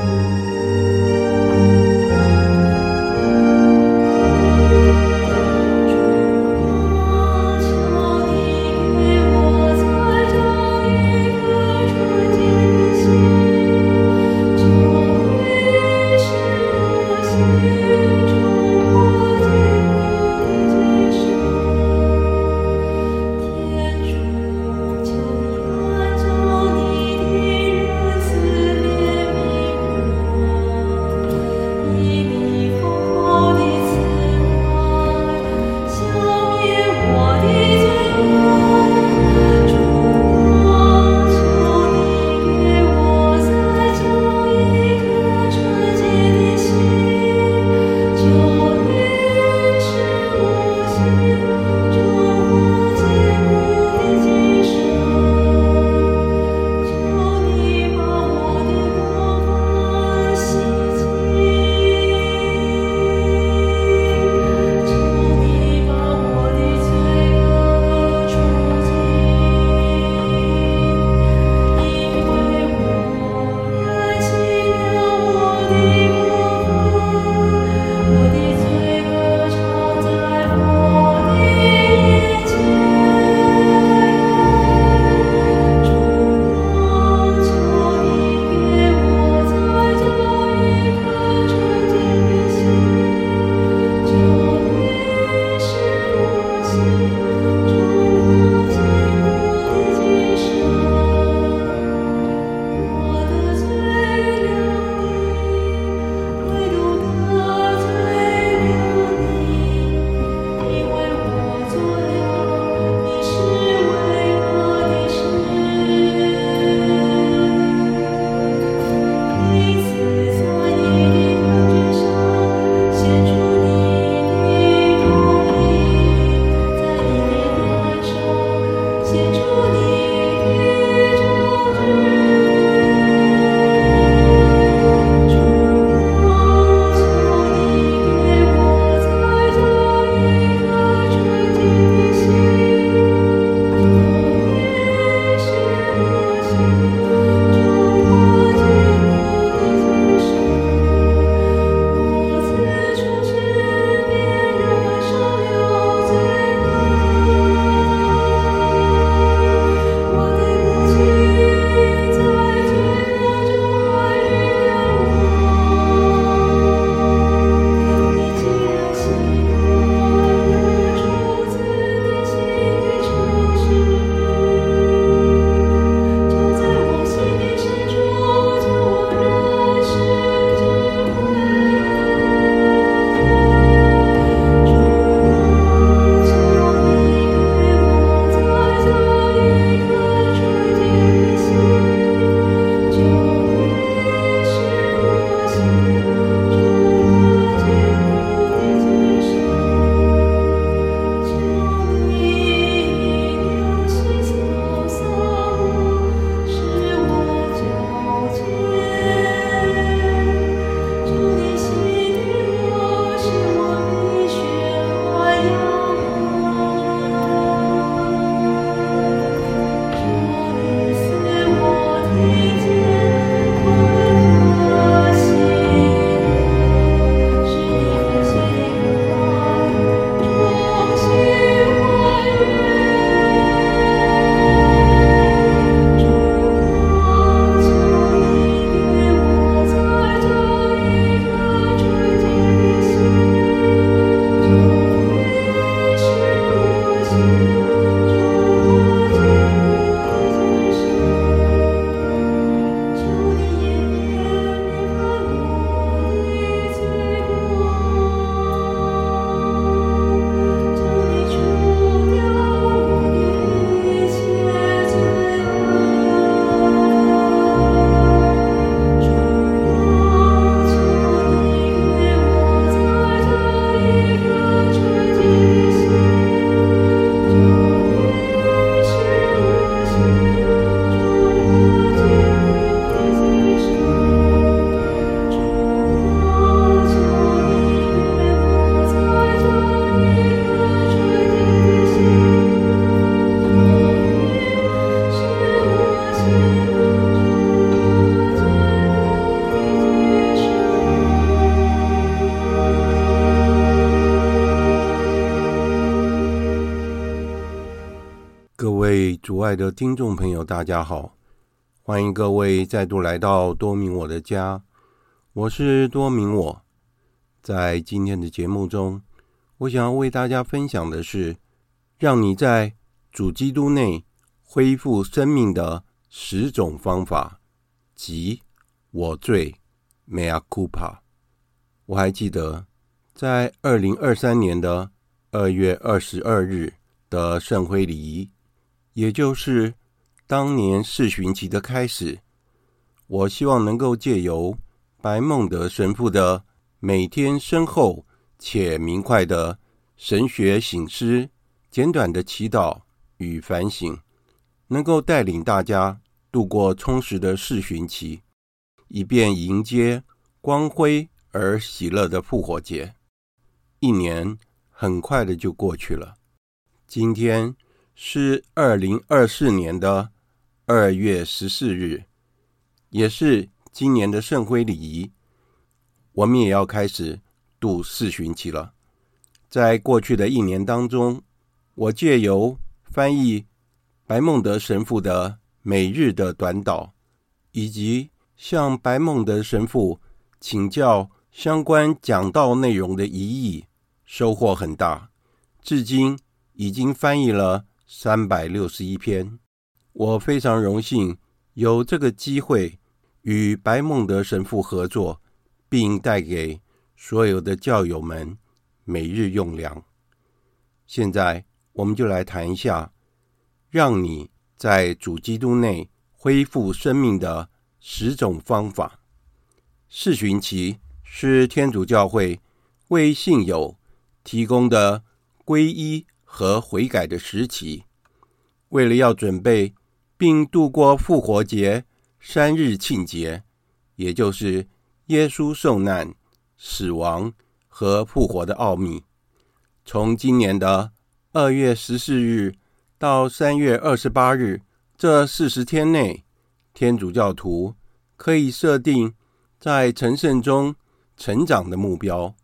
求愿外的听众朋友，大家好，欢迎各位再度来到多明我的家，我是多明我。在今天的节目中，我想要为大家分享的是，让你在主基督内恢复生命的十种方法，即我罪，mea culpa。我还记得，在二零二三年的二月二十二日的圣辉礼仪。也就是当年四旬期的开始，我希望能够借由白孟德神父的每天深厚且明快的神学醒思、简短的祈祷与反省，能够带领大家度过充实的四旬期，以便迎接光辉而喜乐的复活节。一年很快的就过去了，今天。是二零二四年的二月十四日，也是今年的圣灰礼仪。我们也要开始度四旬期了。在过去的一年当中，我借由翻译白孟德神父的每日的短祷，以及向白孟德神父请教相关讲道内容的疑义，收获很大。至今已经翻译了。三百六十一篇，我非常荣幸有这个机会与白孟德神父合作，并带给所有的教友们每日用粮。现在，我们就来谈一下，让你在主基督内恢复生命的十种方法。四旬期是天主教会为信友提供的皈依和悔改的时期，为了要准备并度过复活节三日庆节，也就是耶稣受难、死亡和复活的奥秘，从今年的二月十四日到三月二十八日这四十天内，天主教徒可以设定在成圣中成长的目标，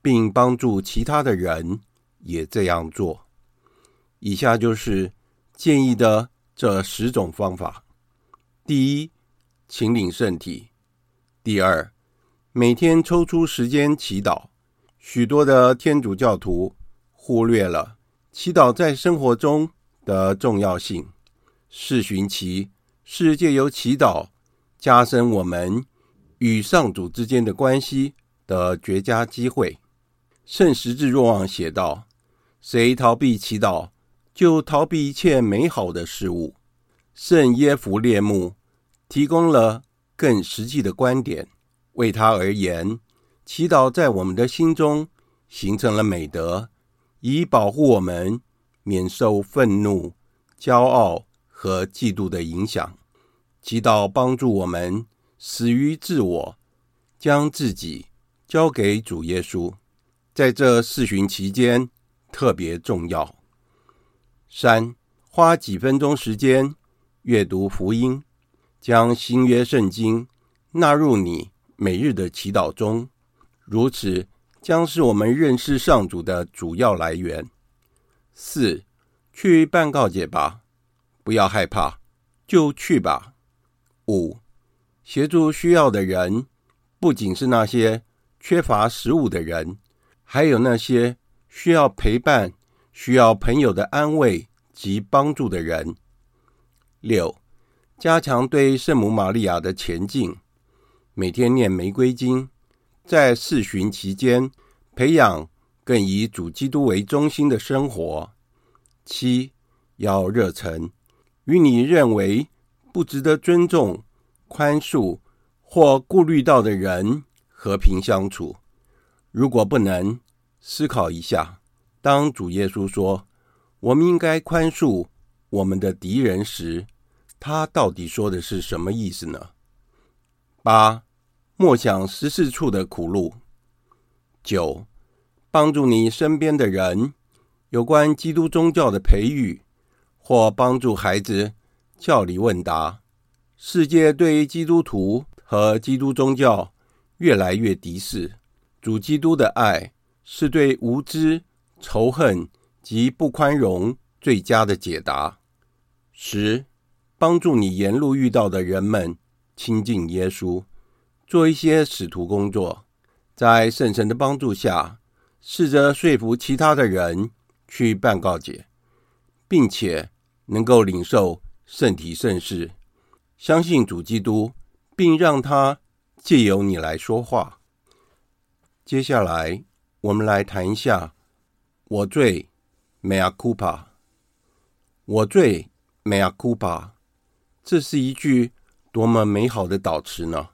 并帮助其他的人也这样做。以下就是建议的这十种方法：第一，请领圣体；第二，每天抽出时间祈祷。许多的天主教徒忽略了祈祷在生活中的重要性。四旬期是借由祈祷加深我们与上主之间的关系的绝佳机会。圣十字若望写道：“谁逃避祈祷，就逃避一切美好的事物。圣耶弗列木提供了更实际的观点。为他而言，祈祷在我们的心中形成了美德，以保护我们免受愤怒、骄傲和嫉妒的影响。祈祷帮助我们死于自我，将自己交给主耶稣，在这四旬期间特别重要。三，花几分钟时间阅读福音，将新约圣经纳入你每日的祈祷中，如此将是我们认识上主的主要来源。四，去办告解吧，不要害怕，就去吧。五，协助需要的人，不仅是那些缺乏食物的人，还有那些需要陪伴。需要朋友的安慰及帮助的人。六，加强对圣母玛利亚的虔敬，每天念玫瑰经，在四旬期间培养更以主基督为中心的生活。七，要热忱，与你认为不值得尊重、宽恕或顾虑到的人和平相处。如果不能，思考一下。当主耶稣说我们应该宽恕我们的敌人时，他到底说的是什么意思呢？八、默想十四处的苦路。九、帮助你身边的人有关基督宗教的培育，或帮助孩子教理问答。世界对于基督徒和基督宗教越来越敌视，主基督的爱是对无知。仇恨及不宽容最佳的解答，十、帮助你沿路遇到的人们亲近耶稣，做一些使徒工作，在圣神的帮助下，试着说服其他的人去办告解，并且能够领受圣体圣事，相信主基督，并让他借由你来说话。接下来，我们来谈一下我罪，mea culpa。我罪，mea culpa。这是一句多么美好的祷词呢？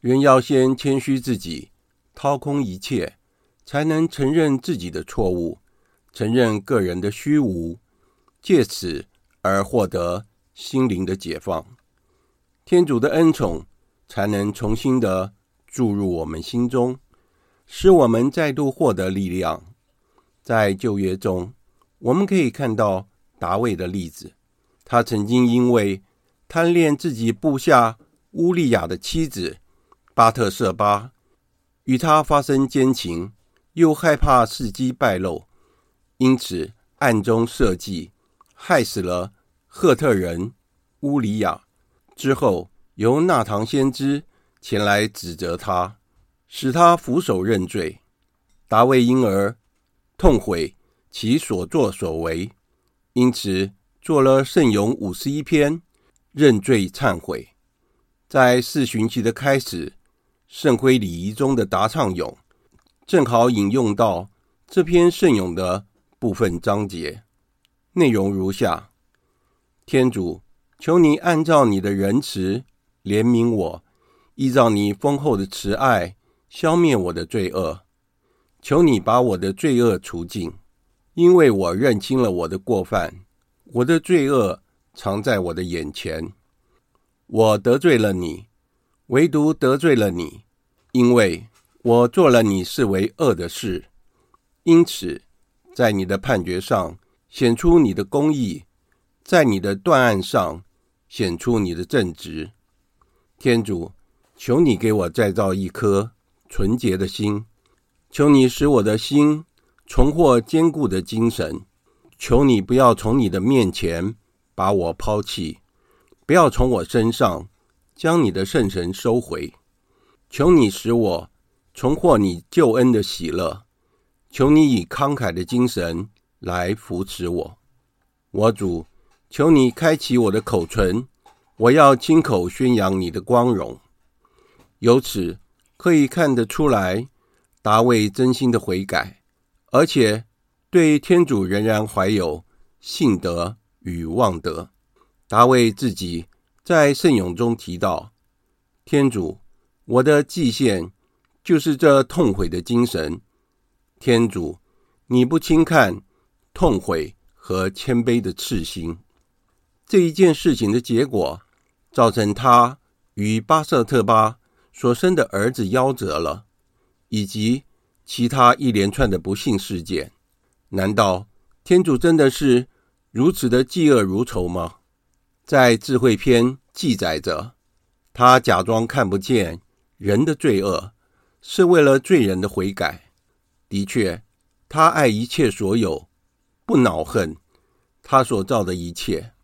人要先谦虚自己，掏空一切，才能承认自己的错误，承认个人的虚无，借此而获得心灵的解放。天主的恩宠才能重新的注入我们心中。使我们再度获得力量。在旧约中，我们可以看到达味的例子。他曾经因为贪恋自己部下乌利亚的妻子巴特舍巴，与他发生奸情，又害怕事机败露，因此暗中设计，害死了赫特人乌里亚。之后，由纳堂先知前来指责他。使他俯首认罪，达味因而痛悔其所作所为，因此作了圣咏五十一篇认罪忏悔。在四旬期的开始，圣灰礼仪中的答唱咏正好引用到这篇圣咏的部分章节，内容如下：天主，求你按照你的仁慈怜悯我，依照你丰厚的慈爱。消灭我的罪恶，求你把我的罪恶除尽，因为我认清了我的过犯，我的罪恶藏在我的眼前。我得罪了你，唯独得罪了你，因为我做了你视为恶的事。因此，在你的判决上显出你的公义，在你的断案上显出你的正直。天主，求你给我再造一颗。纯洁的心，求你使我的心重获坚固的精神。求你不要从你的面前把我抛弃，不要从我身上将你的圣神收回。求你使我重获你救恩的喜乐。求你以慷慨的精神来扶持我，我主。求你开启我的口唇，我要亲口宣扬你的光荣。由此。可以看得出来，达味真心的悔改，而且对天主仍然怀有信德与望德。达味自己在圣咏中提到：“天主，我的祭献就是这痛悔的精神。天主，你不轻看痛悔和谦卑的赤心。”这一件事情的结果，造成他与巴瑟特巴。所生的儿子夭折了，以及其他一连串的不幸事件，难道天主真的是如此的嫉恶如仇吗？在智慧篇记载着，他假装看不见人的罪恶，是为了罪人的悔改。的确，他爱一切所有，不恼恨他所造的一切，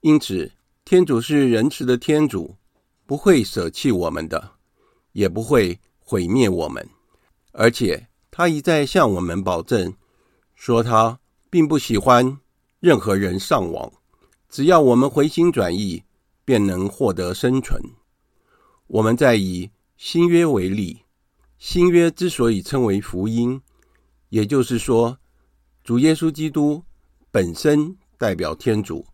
因此天主是仁慈的天主，不会舍弃我们的。也不会毁灭我们，而且他一再向我们保证，说他并不喜欢任何人上网，只要我们回心转意，便能获得生存。我们再以新约为例，新约之所以称为福音，也就是说，主耶稣基督本身代表天主，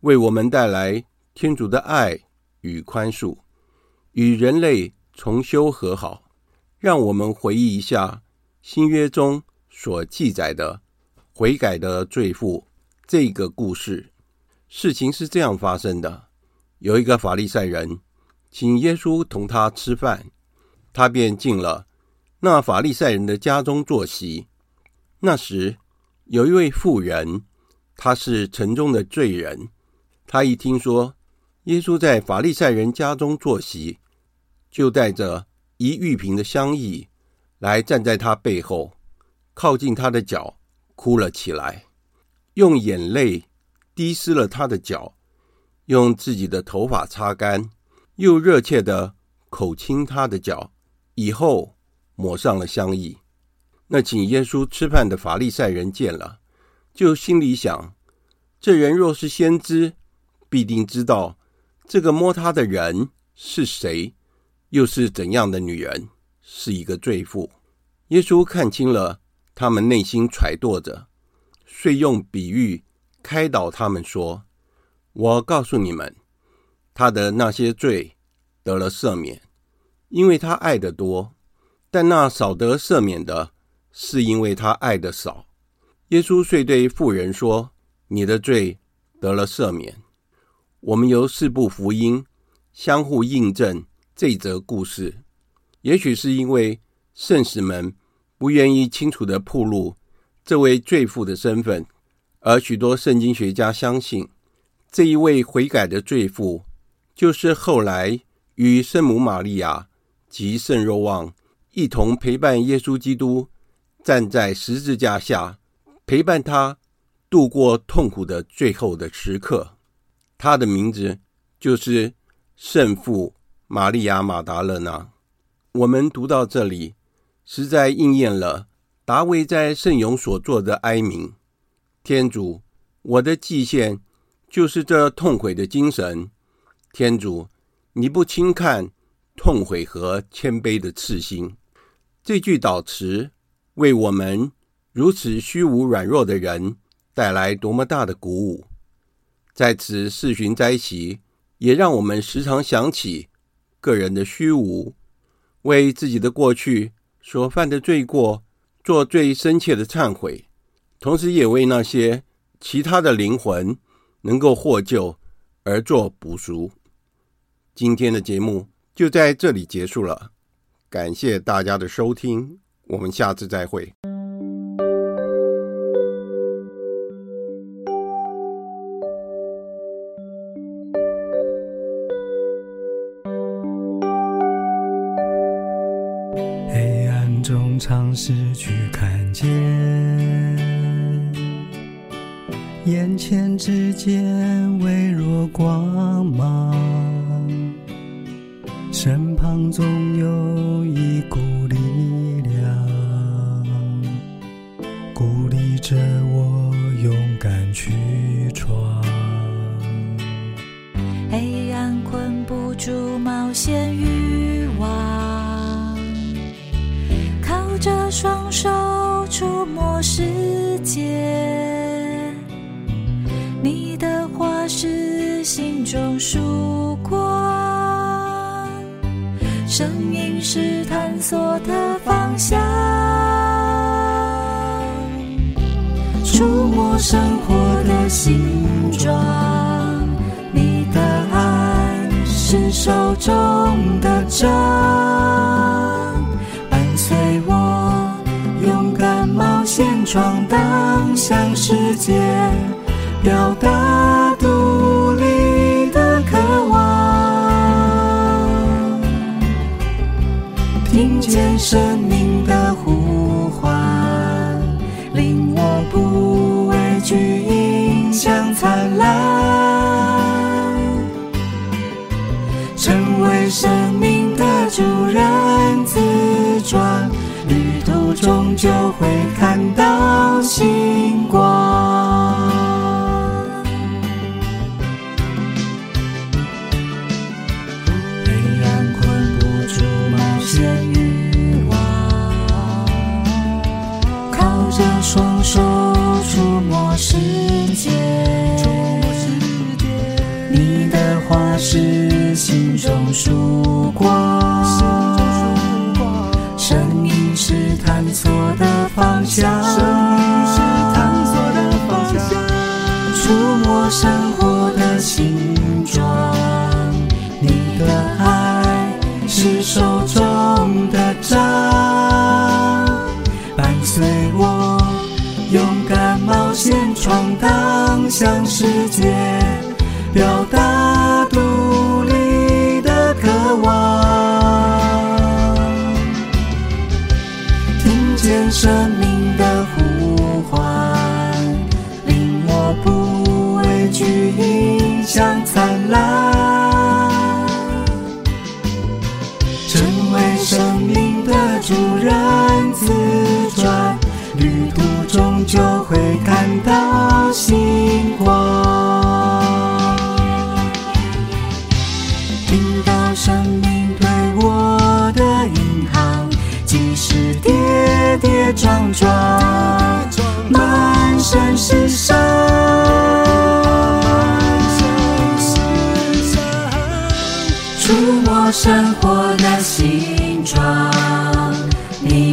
为我们带来天主的爱与宽恕，与人类。重修和好，让我们回忆一下新约中所记载的悔改的罪妇这个故事。事情是这样发生的：有一个法利赛人请耶稣同他吃饭，他便进了那法利赛人的家中坐席。那时有一位妇人，她是城中的罪人。她一听说耶稣在法利赛人家中坐席，就带着一玉瓶的香溢来站在他背后，靠近他的脚，哭了起来，用眼泪滴湿了他的脚，用自己的头发擦干，又热切地口亲他的脚，以后抹上了香溢。那请耶稣吃饭的法利赛人见了，就心里想：这人若是先知，必定知道这个摸他的人是谁，又是怎样的女人，是一个罪妇。耶稣看清了他们内心揣度着，遂用比喻开导他们说：“我告诉你们，他的那些罪得了赦免，因为他爱得多；但那少得赦免的，是因为他爱得少。”耶稣遂对妇人说：“你的罪得了赦免。”我们由四部福音相互印证这则故事，也许是因为圣使们不愿意清楚的暴露这位罪妇的身份，而许多圣经学家相信，这一位悔改的罪妇，就是后来与圣母玛利亚及圣若望一同陪伴耶稣基督站在十字架下，陪伴他度过痛苦的最后的时刻。他的名字就是圣妇玛利亚·马达勒纳。我们读到这里，实在应验了达维在圣咏所做的哀鸣：“天主，我的祭献就是这痛悔的精神。天主，你不轻看痛悔和谦卑的赤心。”这句祷词为我们如此虚无软弱的人带来多么大的鼓舞！在此四旬斋期，也让我们时常想起个人的虚无，为自己的过去所犯的罪过做最深切的忏悔，同时也为那些其他的灵魂能够获救而做补赎。今天的节目就在这里结束了，感谢大家的收听，我们下次再会。失去看见，眼前之间微弱光芒，身旁总有一股力量，鼓励着我勇敢去闯。黑暗困不住冒险欲是探索的方向，触摸生活的形状，你的爱是手中的杖。闯荡向世界，表达生命的呼唤，令我不畏惧，迎向灿烂，成为生命的主人，自转旅途。终究会看到星。双手触摸世界。你的话是心中曙光。错的方向，生命是探索的方向，触摸生当，向世界表达生活的形状你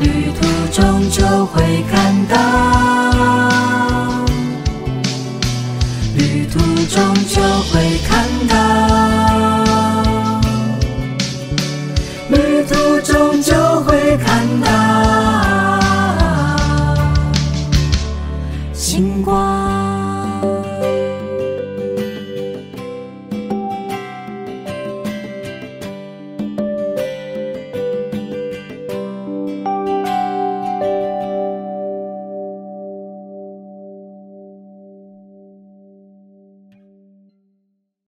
旅途中就会看到